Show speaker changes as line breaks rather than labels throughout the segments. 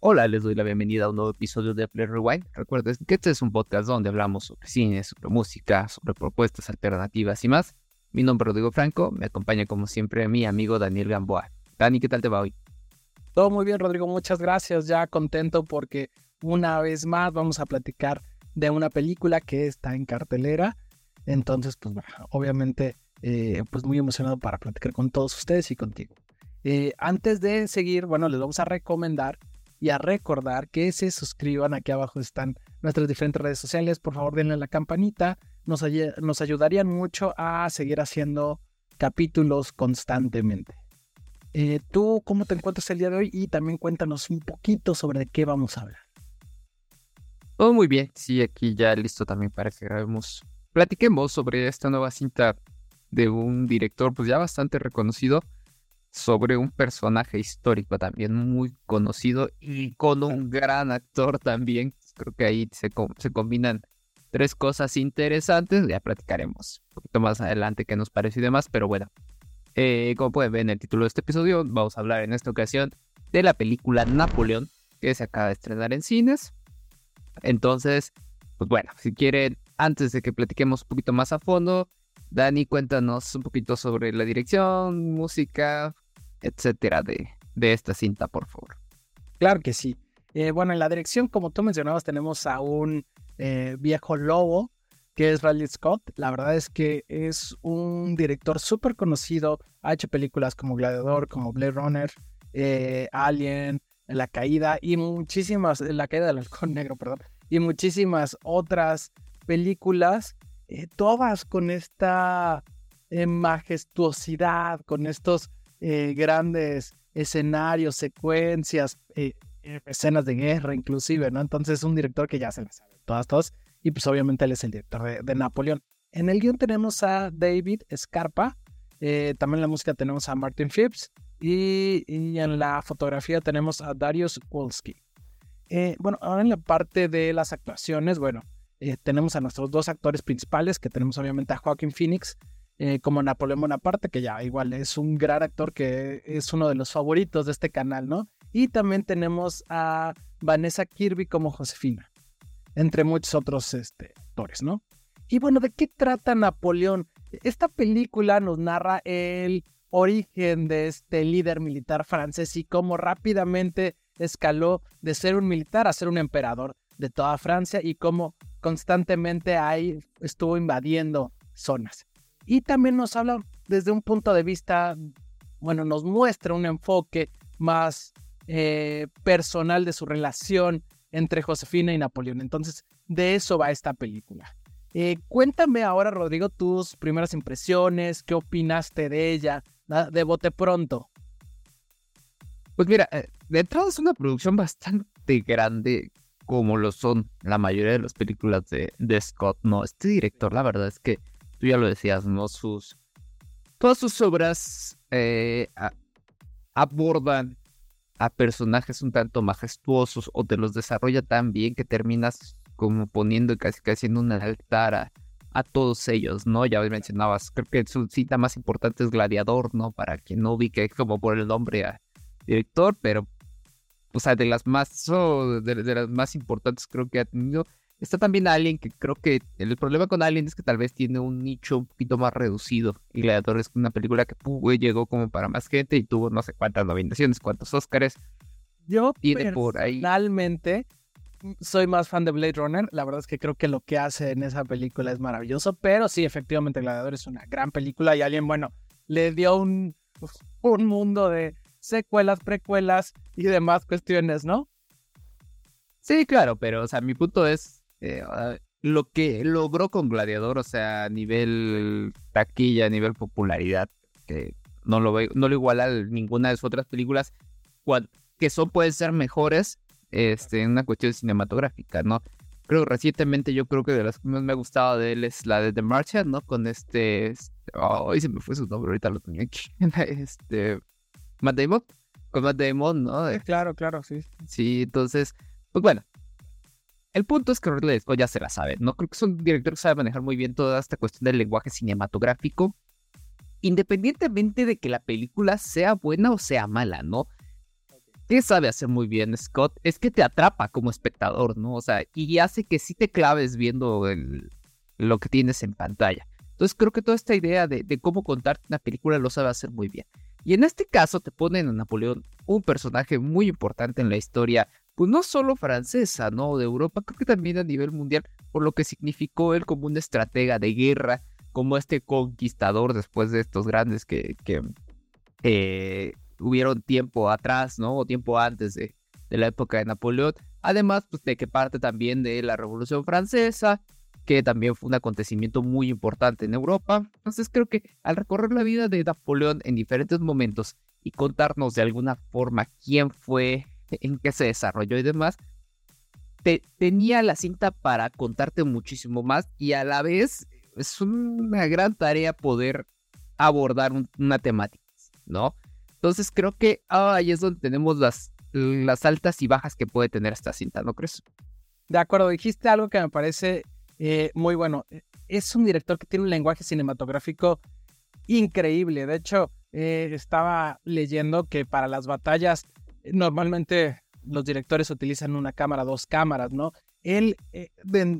Hola, les doy la bienvenida a un nuevo episodio de Play Rewind. Recuerden que este es un podcast donde hablamos sobre cine, sobre música, sobre propuestas alternativas y más. Mi nombre es Rodrigo Franco, me acompaña como siempre mi amigo Daniel Gamboa. Dani, ¿qué tal te va hoy?
Todo muy bien, Rodrigo, muchas gracias. Ya contento porque una vez más vamos a platicar de una película que está en cartelera. Entonces, pues obviamente, eh, pues muy emocionado para platicar con todos ustedes y contigo. Eh, antes de seguir, bueno, les vamos a recomendar y a recordar que se suscriban. Aquí abajo están nuestras diferentes redes sociales. Por favor, denle a la campanita. Nos, nos ayudarían mucho a seguir haciendo capítulos constantemente. Eh, ¿Tú cómo te encuentras el día de hoy? Y también cuéntanos un poquito sobre de qué vamos a hablar.
Todo muy bien. Sí, aquí ya listo también para que grabemos. Platiquemos sobre esta nueva cinta de un director pues ya bastante reconocido sobre un personaje histórico también muy conocido y con un gran actor también. Creo que ahí se, se combinan tres cosas interesantes. Ya platicaremos un poquito más adelante qué nos parece y demás, pero bueno. Eh, como pueden ver en el título de este episodio, vamos a hablar en esta ocasión de la película Napoleón que se acaba de estrenar en cines. Entonces, pues bueno, si quieren, antes de que platiquemos un poquito más a fondo, Dani, cuéntanos un poquito sobre la dirección, música, etcétera de, de esta cinta, por favor.
Claro que sí. Eh, bueno, en la dirección, como tú mencionabas, tenemos a un eh, viejo lobo que es Riley Scott. La verdad es que es un director súper conocido. Ha hecho películas como Gladiador, como Blade Runner, eh, Alien, La Caída y muchísimas, La Caída del Halcón Negro, perdón, y muchísimas otras películas, todas con esta majestuosidad, con estos eh, grandes escenarios, secuencias, eh, eh, escenas de guerra inclusive, ¿no? Entonces es un director que ya se las sabe todas, todas, y pues obviamente él es el director de, Napoleón. En el guion tenemos a David Scarpa, también en la música tenemos a Martin Phipps y, en la fotografía tenemos a Darius Wolski. bueno, ahora en la parte de las actuaciones, bueno, tenemos a nuestros dos actores principales, que tenemos obviamente a Joaquin Phoenix, eh, como Napoleón Bonaparte, que ya igual es un gran actor que es uno de los favoritos de este canal, ¿no? Y también tenemos a Vanessa Kirby como Josefina, entre muchos otros este, actores, ¿no? Y bueno, ¿de qué trata Napoleón? Esta película nos narra el origen de este líder militar francés y cómo rápidamente escaló de ser un militar a ser un emperador de toda Francia y cómo constantemente ahí estuvo invadiendo zonas. Y también nos habla desde un punto de vista, bueno, nos muestra un enfoque más eh, personal de su relación entre Josefina y Napoleón. Entonces, de eso va esta película. Eh, cuéntame ahora, Rodrigo, tus primeras impresiones, qué opinaste de ella, de bote pronto.
Pues mira, eh, de entrada es una producción bastante grande, como lo son la mayoría de las películas de, de Scott. No, este director, la verdad es que tú ya lo decías, ¿no? Sus, todas sus obras eh, abordan a personajes un tanto majestuosos o te los desarrolla tan bien que terminas como poniendo casi casi en un altar a, todos ellos, ¿no? Ya mencionabas, creo que su cita más importante es Gladiador, ¿no? Para quien no ubique como por el nombre a director, pero, o sea, de las más, de las más importantes creo que ha tenido Está también Alien, que creo que el problema con Alien es que tal vez tiene un nicho un poquito más reducido. Y Gladiator es una película que llegó como para más gente y tuvo no sé cuántas nominaciones, cuántos Oscars.
Yo personalmente soy más fan de Blade Runner. La verdad es que creo que lo que hace en esa película es maravilloso. Pero sí, efectivamente, Gladiador es una gran película y Alien, bueno, le dio un, un mundo de secuelas, precuelas y demás cuestiones, ¿no?
Sí, claro, pero o sea, mi punto es, eh, lo que logró con Gladiador, o sea, a nivel taquilla, a nivel popularidad, que no lo, no lo iguala a ninguna de sus otras películas, que son pueden ser mejores este, en una cuestión cinematográfica, ¿no? Creo recientemente yo creo que de las que más me ha gustado de él es la de The Martian, ¿no? Con este, hoy se me fue su nombre, ahorita lo tenía aquí, este, Matt Damon, con Matt Damon, ¿no?
claro, claro, sí.
Sí, entonces, pues bueno, el punto es que Ridley Scott ya se la sabe. No creo que es un director que sabe manejar muy bien toda esta cuestión del lenguaje cinematográfico, independientemente de que la película sea buena o sea mala, ¿no? ¿qué sabe hacer muy bien Scott? Es que te atrapa como espectador, ¿no? O sea, y hace que sí te claves viendo lo que tienes en pantalla. Entonces creo que toda esta idea de, de cómo contarte una película lo sabe hacer muy bien. Y en este caso te ponen a Napoleón un personaje muy importante en la historia, pues no solo francesa, ¿no? De Europa, creo que también a nivel mundial, por lo que significó él como un estratega de guerra, como este conquistador después de estos grandes que, que eh, hubieron tiempo atrás, ¿no? O tiempo antes de, de la época de Napoleón. Además, pues de que parte también de la Revolución Francesa, que también fue un acontecimiento muy importante en Europa. Entonces creo que al recorrer la vida de Napoleón en diferentes momentos y contarnos de alguna forma quién fue, en qué se desarrolló y demás, te, tenía la cinta para contarte muchísimo más y a la vez es una gran tarea poder abordar una temática, ¿no? Entonces creo que ahí es donde tenemos las, las altas y bajas que puede tener esta cinta, ¿no crees?
De acuerdo, dijiste algo que me parece eh, muy bueno. Eh, es un director que tiene un lenguaje cinematográfico increíble. De hecho, eh, estaba leyendo que para las batallas normalmente los directores utilizan una cámara, dos cámaras, ¿no? Él,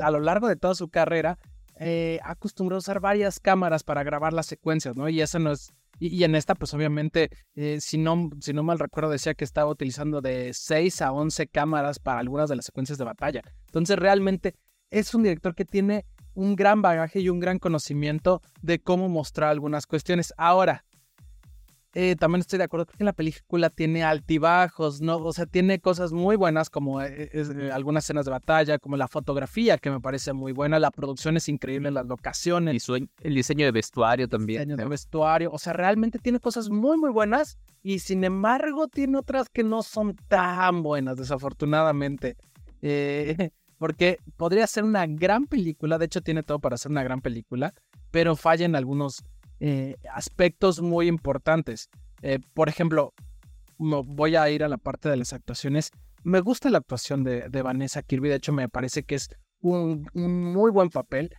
a lo largo de toda su carrera, ha acostumbrado a usar varias cámaras para grabar las secuencias, ¿no? Y eso no es... Y, en esta, pues obviamente, si, no, si no mal recuerdo, decía que estaba utilizando de 6 a 11 cámaras para algunas de las secuencias de batalla. Entonces, realmente es un director que tiene un gran bagaje y un gran conocimiento de cómo mostrar algunas cuestiones. Ahora, eh, también estoy de acuerdo que la película tiene altibajos, ¿no? O sea, tiene cosas muy buenas como eh, eh, algunas escenas de batalla, como la fotografía que me parece muy buena, la producción es increíble, las locaciones.
el diseño de vestuario también.
El diseño de vestuario, o sea, realmente tiene cosas muy, muy buenas y sin embargo tiene otras que no son tan buenas, desafortunadamente. Eh, porque podría ser una gran película, de hecho tiene todo para ser una gran película, pero falla en algunos eh, aspectos muy importantes. Eh, por ejemplo, voy a ir a la parte de las actuaciones. Me gusta la actuación de, Vanessa Kirby, de hecho me parece que es un, muy buen papel.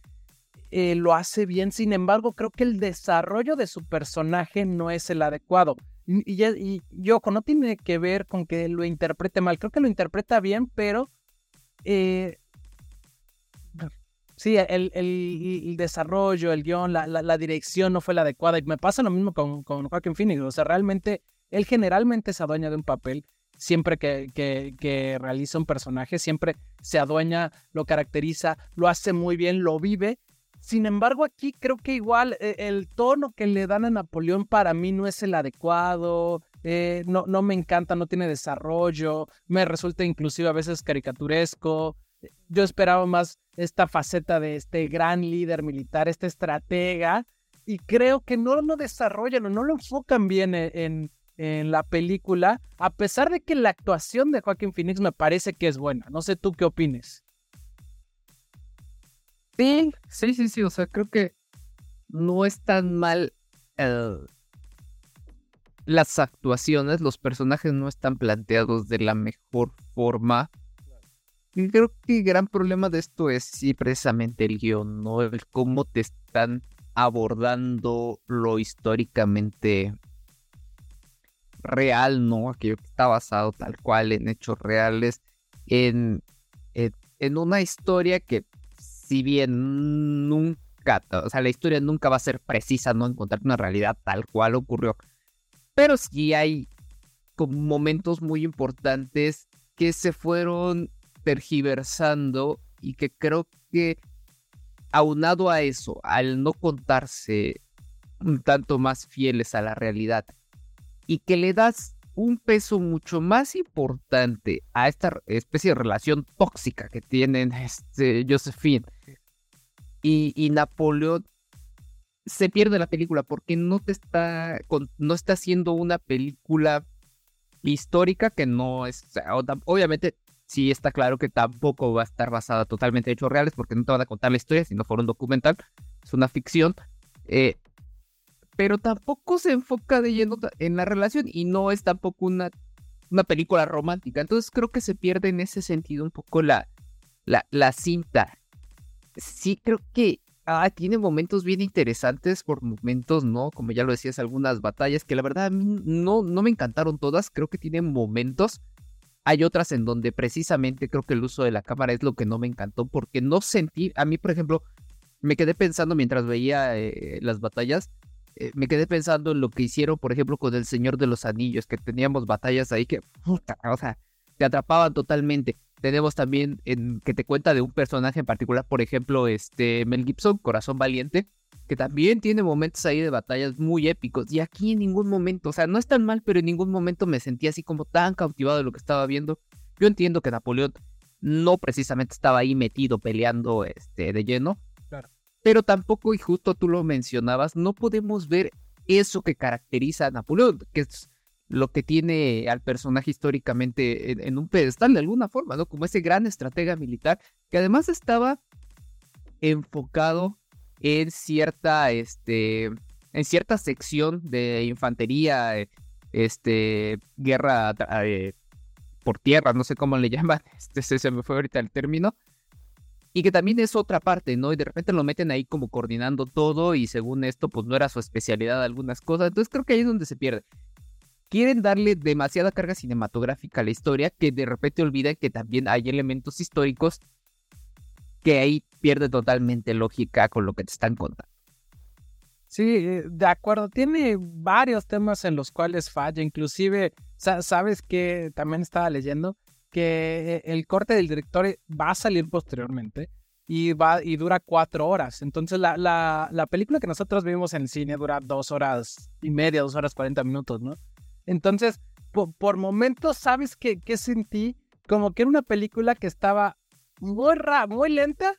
Eh, lo hace bien, sin embargo, creo que el desarrollo de su personaje no es el adecuado. Y, y, y, ojo, no tiene que ver con que lo interprete mal, creo que lo interpreta bien, pero sí, el, desarrollo, el guion, la, dirección no fue la adecuada. Y me pasa lo mismo con, con Joaquin Phoenix. O sea, realmente, él generalmente se adueña de un papel siempre que, que, realiza un personaje, siempre se adueña, lo caracteriza, lo hace muy bien, lo vive. Sin embargo, aquí creo que igual eh, el tono que le dan a Napoleón para mí no es el adecuado. Eh, no, no me encanta, no tiene desarrollo, me resulta inclusive a veces caricaturesco. Yo esperaba más esta faceta de este gran líder militar, este estratega, y creo que no lo desarrollan o no lo enfocan bien e, en, en, la película, a pesar de que la actuación de Joaquín Phoenix me parece que es buena. No sé tú qué opines.
Sí, sí, sí, sí, o sea, creo que no es tan mal el las actuaciones, los personajes no están planteados de la mejor forma. Creo que el gran problema de esto es sí precisamente el guion, ¿no? El cómo te están abordando lo históricamente real, ¿no? Aquello que está basado tal cual en hechos reales, en, en, una historia que si bien nunca, o sea, la historia nunca va a ser precisa, ¿no? Encontrar una realidad tal cual ocurrió pero sí hay momentos muy importantes que se fueron tergiversando y que creo que aunado a eso, al no contarse un tanto más fieles a la realidad y que le das un peso mucho más importante a esta especie de relación tóxica que tienen este, Josephine y, y Napoleón, se pierde la película porque no te está, no está haciendo una película histórica que no es, obviamente sí está claro que tampoco va a estar basada totalmente en hechos reales porque no te van a contar la historia si no fuera un documental, es una ficción, eh, pero tampoco se enfoca de lleno en la relación y no es tampoco una, una película romántica, entonces creo que se pierde en ese sentido un poco la, la, la cinta. Sí creo que ah, tiene momentos bien interesantes, por momentos no, como ya lo decías, algunas batallas que la verdad a mí no, no me encantaron todas, creo que tienen momentos. Hay otras en donde precisamente creo que el uso de la cámara es lo que no me encantó, porque no sentí, a mí por ejemplo, me quedé pensando mientras veía eh, las batallas, eh, me quedé pensando en lo que hicieron, por ejemplo, con el Señor de los Anillos, que teníamos batallas ahí que, puta, o sea, te atrapaban totalmente. Tenemos también en, que te cuenta de un personaje en particular, por ejemplo, este Mel Gibson, Corazón Valiente, que también tiene momentos ahí de batallas muy épicos. Y aquí en ningún momento, o sea, no es tan mal, pero en ningún momento me sentí así como tan cautivado de lo que estaba viendo. Yo entiendo que Napoleón no precisamente estaba ahí metido peleando este, de lleno. Claro. Pero tampoco, y justo tú lo mencionabas, no podemos ver eso que caracteriza a Napoleón, que es lo que tiene al personaje históricamente en, un pedestal de alguna forma, ¿no? Como ese gran estratega militar que además estaba enfocado en cierta, este, en cierta sección de infantería, eh, este, guerra eh, por tierra, no sé cómo le llaman, este, se me fue ahorita el término, y que también es otra parte, ¿no? Y de repente lo meten ahí como coordinando todo y según esto, pues no era su especialidad algunas cosas, entonces creo que ahí es donde se pierde quieren darle demasiada carga cinematográfica a la historia que de repente olvidan que también hay elementos históricos que ahí pierde totalmente lógica con lo que te están contando.
Sí, eh, de acuerdo. Tiene varios temas en los cuales falla. Inclusive, sabes que también estaba leyendo que eh, el corte del director va a salir posteriormente y va y dura cuatro horas. Entonces la, la, la película que nosotros vimos en el cine dura dos horas y media, dos horas cuarenta minutos, ¿no? Entonces, por, momentos, ¿sabes qué, qué, sentí? Como que era una película que estaba muy, muy lenta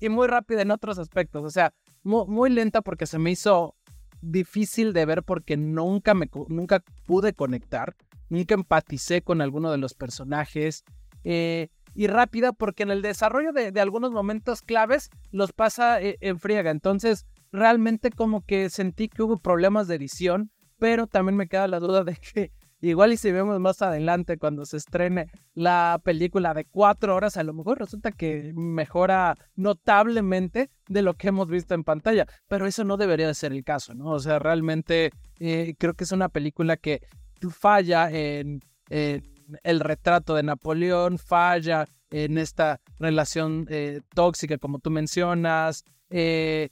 y muy rápida en otros aspectos. O sea, muy, lenta porque se me hizo difícil de ver porque nunca, me, nunca pude conectar, nunca empaticé con alguno de los personajes. Eh, y rápida porque en el desarrollo de, algunos momentos claves los pasa eh, en friega. Entonces, realmente como que sentí que hubo problemas de edición pero también me queda la duda de que igual y si vemos más adelante cuando se estrene la película de cuatro horas, a lo mejor resulta que mejora notablemente de lo que hemos visto en pantalla, pero eso no debería de ser el caso, ¿no? O sea, realmente eh, creo que es una película que falla en, el retrato de Napoleón, falla en esta relación eh, tóxica como tú mencionas, eh,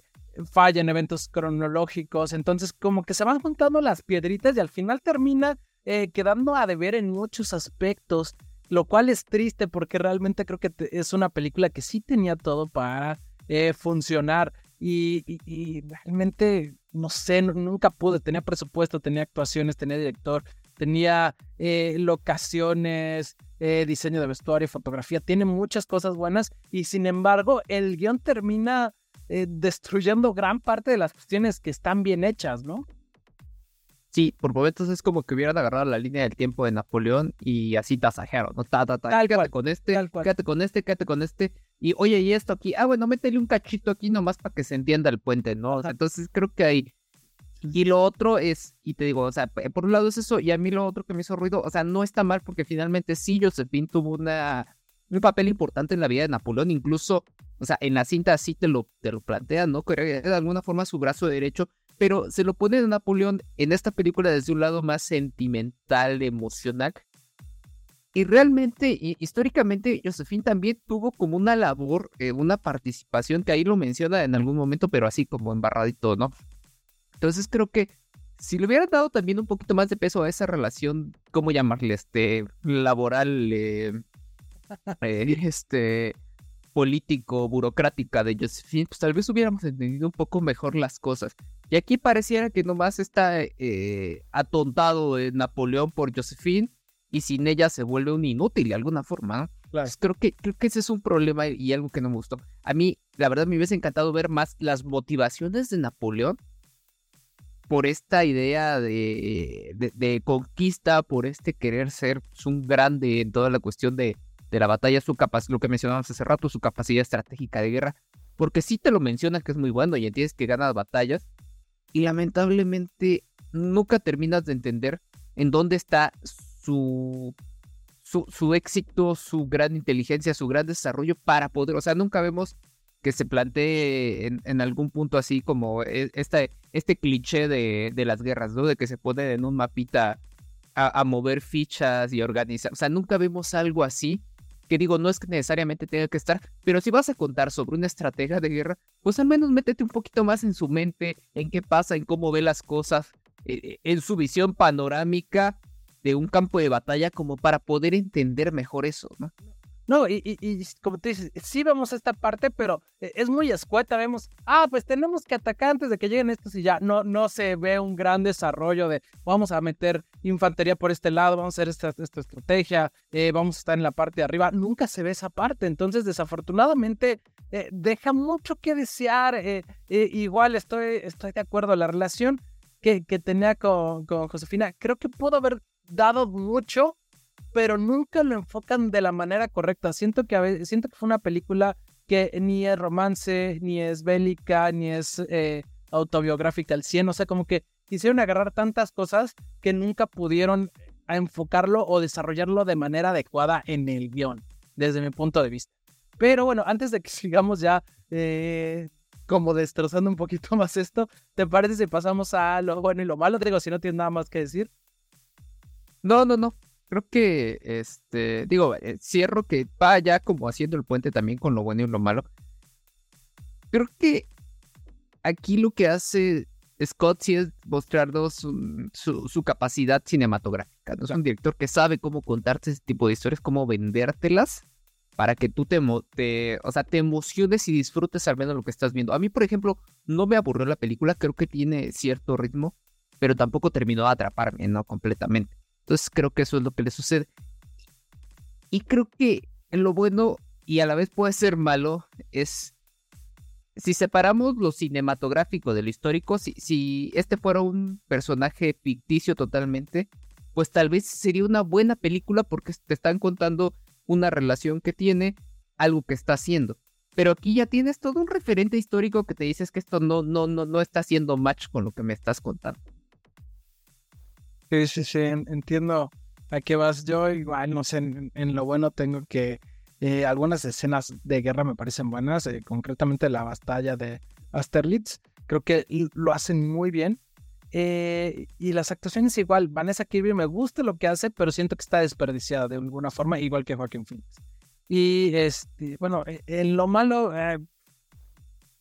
falla en eventos cronológicos, entonces como que se van juntando las piedritas y al final termina eh, quedando a deber en muchos aspectos, lo cual es triste porque realmente creo que es una película que sí tenía todo para eh, funcionar y, realmente, no sé, nunca pude, tenía presupuesto, tenía actuaciones, tenía director, tenía eh, locaciones, diseño de vestuario, fotografía, tiene muchas cosas buenas y sin embargo el guion termina eh, destruyendo gran parte de las cuestiones que están bien hechas, ¿no?
Sí, por momentos es como que hubieran agarrado la línea del tiempo de Napoleón y así tasajearon, ¿no? Ta, ta, ta, quédate con este, quédate con este, quédate con este. Y oye, y esto aquí, ah, bueno, métele un cachito aquí nomás para que se entienda el puente, ¿no? O sea, entonces creo que ahí. Y lo otro es, y te digo, o sea, por un lado es eso, y a mí lo otro que me hizo ruido, o sea, no está mal porque finalmente sí, Josephine tuvo una, un papel importante en la vida de Napoleón, incluso o sea, en la cinta sí te lo, te lo plantean, ¿no? Que de alguna forma su brazo derecho, pero se lo pone a Napoleón en esta película desde un lado más sentimental, emocional. Y realmente, históricamente, Josephine también tuvo como una labor, eh, una participación que ahí lo menciona en algún momento, pero así como embarradito, ¿no? Entonces creo que si le hubieran dado también un poquito más de peso a esa relación, ¿cómo llamarle? Este, laboral, eh, eh, este, político, burocrática de Josephine, pues tal vez hubiéramos entendido un poco mejor las cosas. Y aquí pareciera que nomás está eh, atontado de Napoleón por Josephine y sin ella se vuelve un inútil de alguna forma. creo, que, creo que ese es un problema y algo que no me gustó. A mí, la verdad, me hubiese encantado ver más las motivaciones de Napoleón por esta idea de, de conquista, por este querer ser pues, un grande en toda la cuestión de, de la batalla, su capacidad, lo que mencionamos hace rato, su capacidad estratégica de guerra, porque sí te lo mencionas que es muy bueno y entiendes que gana batallas, y lamentablemente nunca terminas de entender en dónde está su, su, su éxito, su gran inteligencia, su gran desarrollo para poder, o sea, nunca vemos que se plantee en, algún punto así como e, este, cliché de, de, las guerras, ¿no? De que se pone en un mapita a, mover fichas y organizar. O sea, nunca vemos algo así. Que digo, no es que necesariamente tenga que estar, pero si vas a contar sobre una estrategia de guerra, pues al menos métete un poquito más en su mente, en qué pasa, en cómo ve las cosas, eh, en su visión panorámica de un campo de batalla, como para poder entender mejor eso, ¿no?
No, y, y, como tú dices, sí vemos esta parte, pero e, es muy escueta. Vemos, ah, pues tenemos que atacar antes de que lleguen estos y ya no, no se ve un gran desarrollo de vamos a meter infantería por este lado, vamos a hacer esta, esta estrategia, eh, vamos a estar en la parte de arriba. Nunca se ve esa parte. Entonces, desafortunadamente, eh, deja mucho que desear. Eh, igual estoy, estoy de acuerdo, la relación que, que tenía con, con Josefina, creo que pudo haber dado mucho pero nunca lo enfocan de la manera correcta. Siento que, a veces, siento que fue una película que ni es romance, ni es bélica, ni es eh, autobiográfica al 100. O sea, como que quisieron agarrar tantas cosas que nunca pudieron enfocarlo o desarrollarlo de manera adecuada en el guion, desde mi punto de vista. Pero bueno, antes de que sigamos ya eh, como destrozando un poquito más esto, ¿te parece si pasamos a lo bueno y lo malo? Digo, si no tienes nada más que decir.
No, no, no creo que, este, digo, eh, cierro que va ya como haciendo el puente también con lo bueno y lo malo. Creo que aquí lo que hace Scott sí es mostrarnos su, su, capacidad cinematográfica. Es un director que sabe cómo contarte ese tipo de historias, cómo vendértelas para que tú te, te, o sea, te emociones y disfrutes al menos lo que estás viendo. A mí, por ejemplo, no me aburrió la película, creo que tiene cierto ritmo, pero tampoco terminó de atraparme, ¿no? Completamente. Entonces creo que eso es lo que le sucede. Y creo que lo bueno y a la vez puede ser malo es si separamos lo cinematográfico de lo histórico, si, si este fuera un personaje ficticio totalmente, pues tal vez sería una buena película porque te están contando una relación que tiene, algo que está haciendo. Pero aquí ya tienes todo un referente histórico que te dices que esto no, no, no, no está haciendo match con lo que me estás contando.
Sí, sí, sí, entiendo a qué vas. Yo igual, no sé, en, lo bueno tengo que eh, algunas escenas de guerra me parecen buenas, eh, concretamente la batalla de Austerlitz, creo que lo hacen muy bien. Eh, y las actuaciones igual, Vanessa Kirby me gusta lo que hace, pero siento que está desperdiciada de alguna forma, igual que Joaquin Phoenix. Y este, bueno, en lo malo,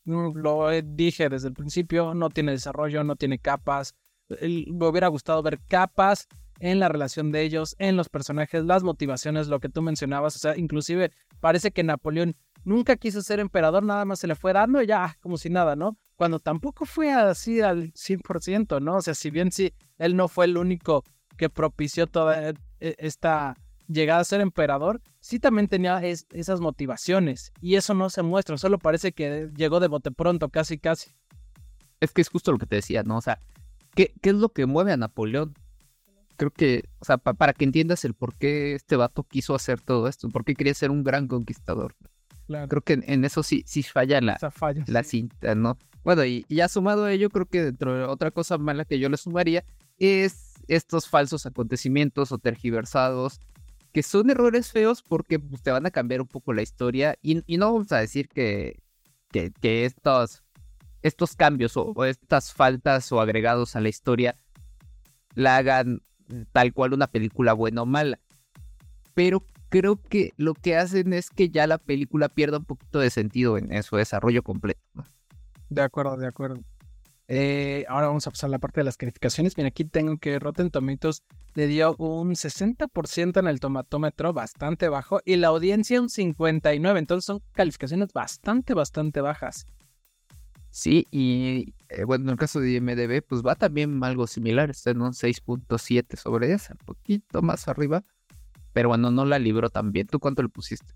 mm, lo dije desde el principio, no tiene desarrollo, no tiene capas, me hubiera gustado ver capas en la relación de ellos, en los personajes, las motivaciones, lo que tú mencionabas, o sea, inclusive parece que Napoleón nunca quiso ser emperador, nada más se le fue dando ya como si nada, ¿no? Cuando tampoco fue así al 100%, ¿no? O sea, si bien sí, él no fue el único que propició toda e, esta llegada a ser emperador, sí también tenía esas motivaciones y eso no se muestra, solo parece que llegó de bote pronto, casi, casi.
Es que es justo lo que te decía, ¿no? O sea, ¿Qué, es lo que mueve a Napoleón? Creo que, o sea, para que entiendas el por qué este vato quiso hacer todo esto, por qué quería ser un gran conquistador. Creo que en, eso sí, sí falla la, la cinta, ¿no? Bueno, y, ya sumado a ello, creo que dentro de otra cosa mala que yo le sumaría es estos falsos acontecimientos o tergiversados, que son errores feos porque pues, te van a cambiar un poco la historia y, no vamos a decir que, que, que estos estos cambios o, estas faltas o agregados a la historia la hagan tal cual una película buena o mala. Pero creo que lo que hacen es que ya la película pierda un poquito de sentido en, su desarrollo completo.
De acuerdo, de acuerdo. Eh, ahora vamos a pasar a la parte de las calificaciones. Bien, aquí tengo que Rotten Tomatoes le dio un 60% en el tomatómetro, bastante bajo, y la audiencia un 59%. Entonces son calificaciones bastante, bastante bajas.
Sí, y eh, bueno, en el caso de IMDB, pues va también algo similar, está en un 6.7 sobre esa, un poquito más arriba, pero bueno, no la libró tan bien. ¿Tú cuánto le pusiste?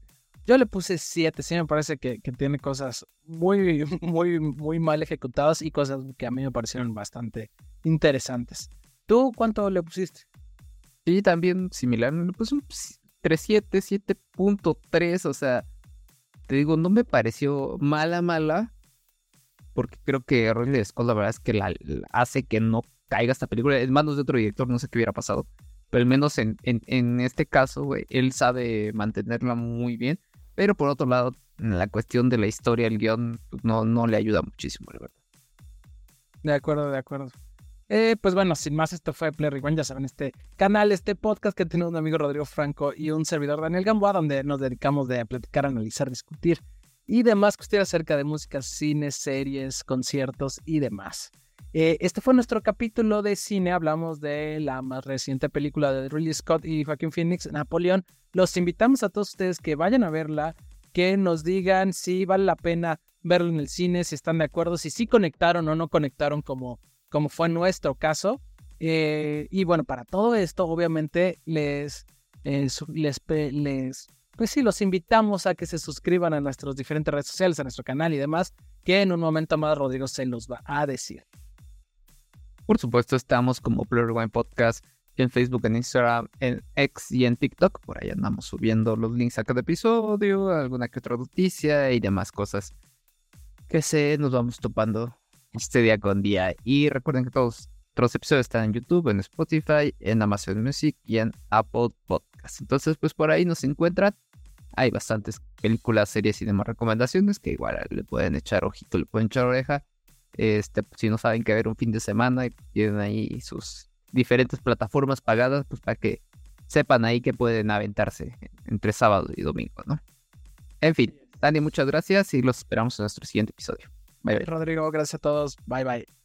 Yo le puse 7, sí me parece que, que, tiene cosas muy, muy, muy mal ejecutadas y cosas que a mí me parecieron bastante interesantes. ¿Tú cuánto le pusiste?
Sí, también similar, le puse un 3.7, 7.3, o sea, te digo, no me pareció mala, mala, porque creo que Ridley Scott la verdad es que la, hace que no caiga esta película. En manos de otro director no sé qué hubiera pasado, pero al menos en, en, este caso, él sabe mantenerla muy bien. Pero por otro lado, la cuestión de la historia, el guion, pues, no, no le ayuda muchísimo, la verdad.
De acuerdo, de acuerdo. Eh, pues bueno, sin más, esto fue Play Rewind. Ya saben, este canal, este podcast que tiene un amigo Rodrigo Franco y un servidor Daniel Gamboa, donde nos dedicamos de platicar, analizar, discutir y demás cuestiones acerca de música, cine, series, conciertos y demás. Eh, este fue nuestro capítulo de cine. Hablamos de la más reciente película de Ridley Scott y Joaquin Phoenix, Napoleón. Los invitamos a todos ustedes que vayan a verla, que nos digan si vale la pena verlo en el cine, si están de acuerdo, si sí conectaron o no conectaron como como fue nuestro caso. Eh, y bueno, para todo esto, obviamente, les, les, les, pues sí, los invitamos a que se suscriban a nuestras diferentes redes sociales, a nuestro canal y demás, que en un momento más Rodrigo se los va a decir.
Por supuesto, estamos como Wine Podcast en Facebook, en Instagram, en X y en TikTok. Por ahí andamos subiendo los links a cada episodio, alguna que otra noticia y demás cosas que se nos vamos topando este día con día. Y recuerden que todos los episodios están en YouTube, en Spotify, en Amazon Music y en Apple Entonces, pues por ahí nos encuentran. Hay bastantes películas, series y demás recomendaciones que igual le pueden echar ojito, le pueden echar oreja. Este, pues, si no saben qué ver un fin de semana y tienen ahí sus diferentes plataformas pagadas, pues para que sepan ahí que pueden aventarse entre sábado y domingo, ¿no? En fin, Dani, muchas gracias y los esperamos en nuestro siguiente episodio.
Rodrigo, gracias a todos. Bye bye.